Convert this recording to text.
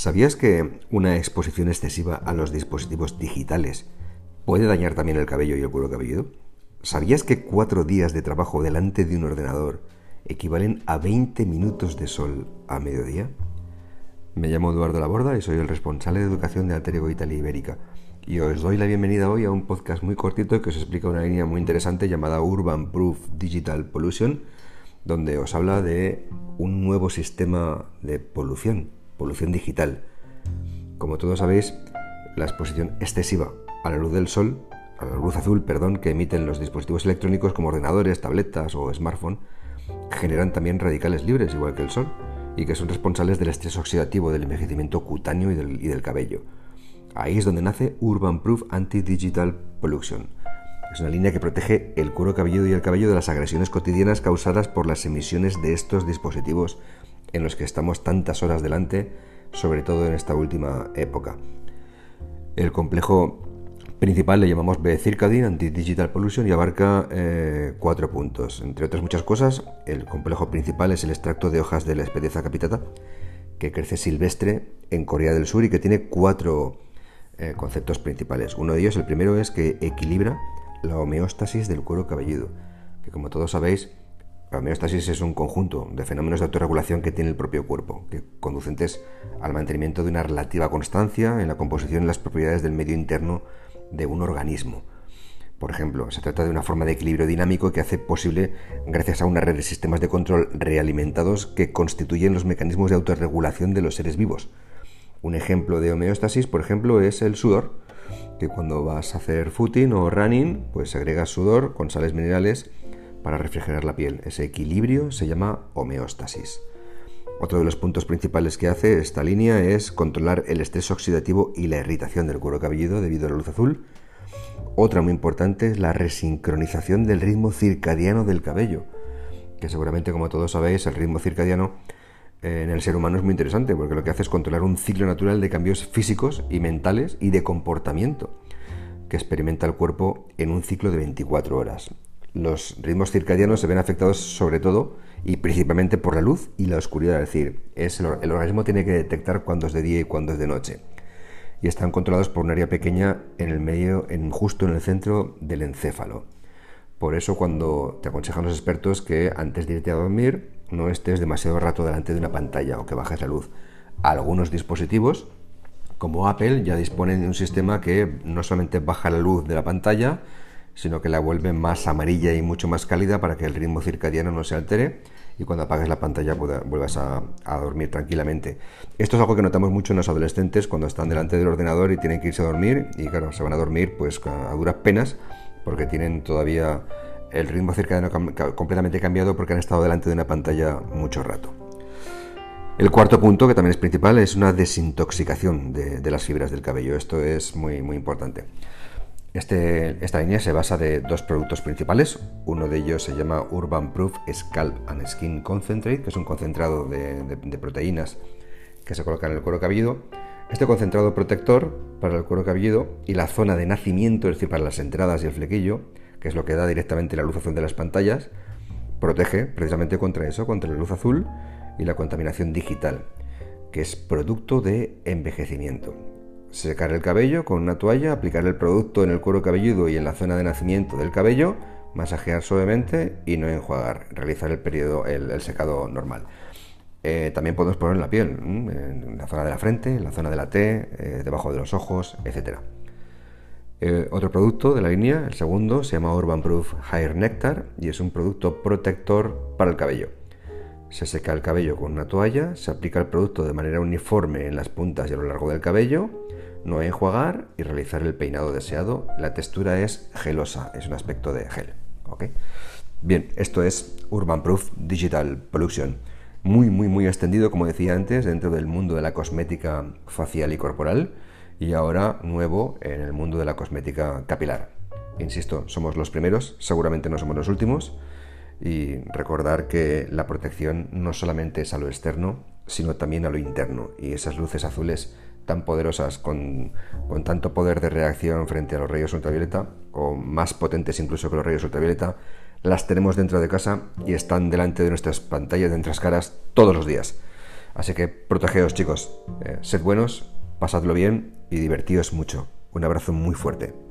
¿Sabías que una exposición excesiva a los dispositivos digitales puede dañar también el cabello y el cuero cabelludo? ¿Sabías que cuatro días de trabajo delante de un ordenador equivalen a 20 minutos de sol a mediodía? Me llamo Eduardo Laborda y soy el responsable de educación de Alter Italia Ibérica. Y os doy la bienvenida hoy a un podcast muy cortito que os explica una línea muy interesante llamada Urban Proof Digital Pollution, donde os habla de un nuevo sistema de polución polución digital. Como todos sabéis, la exposición excesiva a la luz del sol, a la luz azul, perdón, que emiten los dispositivos electrónicos como ordenadores, tabletas o smartphone, generan también radicales libres, igual que el sol, y que son responsables del estrés oxidativo, del envejecimiento cutáneo y del, y del cabello. Ahí es donde nace Urban Proof Anti-Digital Pollution. Es una línea que protege el cuero cabelludo y el cabello de las agresiones cotidianas causadas por las emisiones de estos dispositivos en los que estamos tantas horas delante, sobre todo en esta última época. El complejo principal le llamamos B-Circadine, Anti-Digital Pollution, y abarca eh, cuatro puntos. Entre otras muchas cosas, el complejo principal es el extracto de hojas de la especie capitata, que crece silvestre en Corea del Sur y que tiene cuatro eh, conceptos principales. Uno de ellos, el primero, es que equilibra la homeostasis del cuero cabelludo, que como todos sabéis, la homeostasis es un conjunto de fenómenos de autorregulación que tiene el propio cuerpo, que conducentes al mantenimiento de una relativa constancia en la composición y las propiedades del medio interno de un organismo. Por ejemplo, se trata de una forma de equilibrio dinámico que hace posible gracias a una red de sistemas de control realimentados que constituyen los mecanismos de autorregulación de los seres vivos. Un ejemplo de homeostasis, por ejemplo, es el sudor, que cuando vas a hacer footing o running, pues agregas sudor con sales minerales para refrigerar la piel. Ese equilibrio se llama homeostasis. Otro de los puntos principales que hace esta línea es controlar el estrés oxidativo y la irritación del cuero cabelludo debido a la luz azul. Otra muy importante es la resincronización del ritmo circadiano del cabello, que seguramente como todos sabéis el ritmo circadiano eh, en el ser humano es muy interesante porque lo que hace es controlar un ciclo natural de cambios físicos y mentales y de comportamiento que experimenta el cuerpo en un ciclo de 24 horas los ritmos circadianos se ven afectados sobre todo y principalmente por la luz y la oscuridad, es decir, es el, organismo tiene que detectar cuándo es de día y cuándo es de noche. Y están controlados por un área pequeña en el medio, en, justo en el centro del encéfalo. Por eso cuando te aconsejan los expertos que antes de irte a dormir no estés demasiado rato delante de una pantalla o que bajes la luz. Algunos dispositivos, como Apple, ya disponen de un sistema que no solamente baja la luz de la pantalla, sino que la vuelve más amarilla y mucho más cálida para que el ritmo circadiano no se altere y cuando apagues la pantalla vuelvas a, dormir tranquilamente. Esto es algo que notamos mucho en los adolescentes cuando están delante del ordenador y tienen que irse a dormir y claro, se van a dormir pues a duras penas porque tienen todavía el ritmo circadiano completamente cambiado porque han estado delante de una pantalla mucho rato. El cuarto punto, que también es principal, es una desintoxicación de, de las fibras del cabello. Esto es muy, muy importante. Este, esta línea se basa de dos productos principales. Uno de ellos se llama Urban Proof Scalp and Skin Concentrate, que es un concentrado de, proteínas que se coloca en el cuero cabelludo. Este concentrado protector para el cuero cabelludo y la zona de nacimiento, es decir, para las entradas y el flequillo, que es lo que da directamente la luz azul de las pantallas, protege precisamente contra eso, contra la luz azul y la contaminación digital, que es producto de envejecimiento secar el cabello con una toalla, aplicar el producto en el cuero cabelludo y en la zona de nacimiento del cabello, masajear suavemente y no enjuagar, realizar el periodo, el, secado normal. Eh, también podemos poner en la piel, en la zona de la frente, en la zona de la T, eh, debajo de los ojos, etc. Eh, otro producto de la línea, el segundo, se llama Urban Proof Hair Nectar y es un producto protector para el cabello. Se seca el cabello con una toalla, se aplica el producto de manera uniforme en las puntas y a lo largo del cabello no enjuagar y realizar el peinado deseado. La textura es gelosa, es un aspecto de gel. Bien, esto es Urban Proof Digital Pollution. Muy, muy, muy extendido, como decía antes, dentro del mundo de la cosmética facial y corporal y ahora nuevo en el mundo de la cosmética capilar. Insisto, somos los primeros, seguramente no somos los últimos y recordar que la protección no solamente es a lo externo, sino también a lo interno y esas luces azules tan poderosas, con, tanto poder de reacción frente a los rayos ultravioleta, o más potentes incluso que los rayos ultravioleta, las tenemos dentro de casa y están delante de nuestras pantallas, de nuestras caras, todos los días. Así que protegeos chicos, eh, sed buenos, pasadlo bien y divertíos mucho. Un abrazo muy fuerte.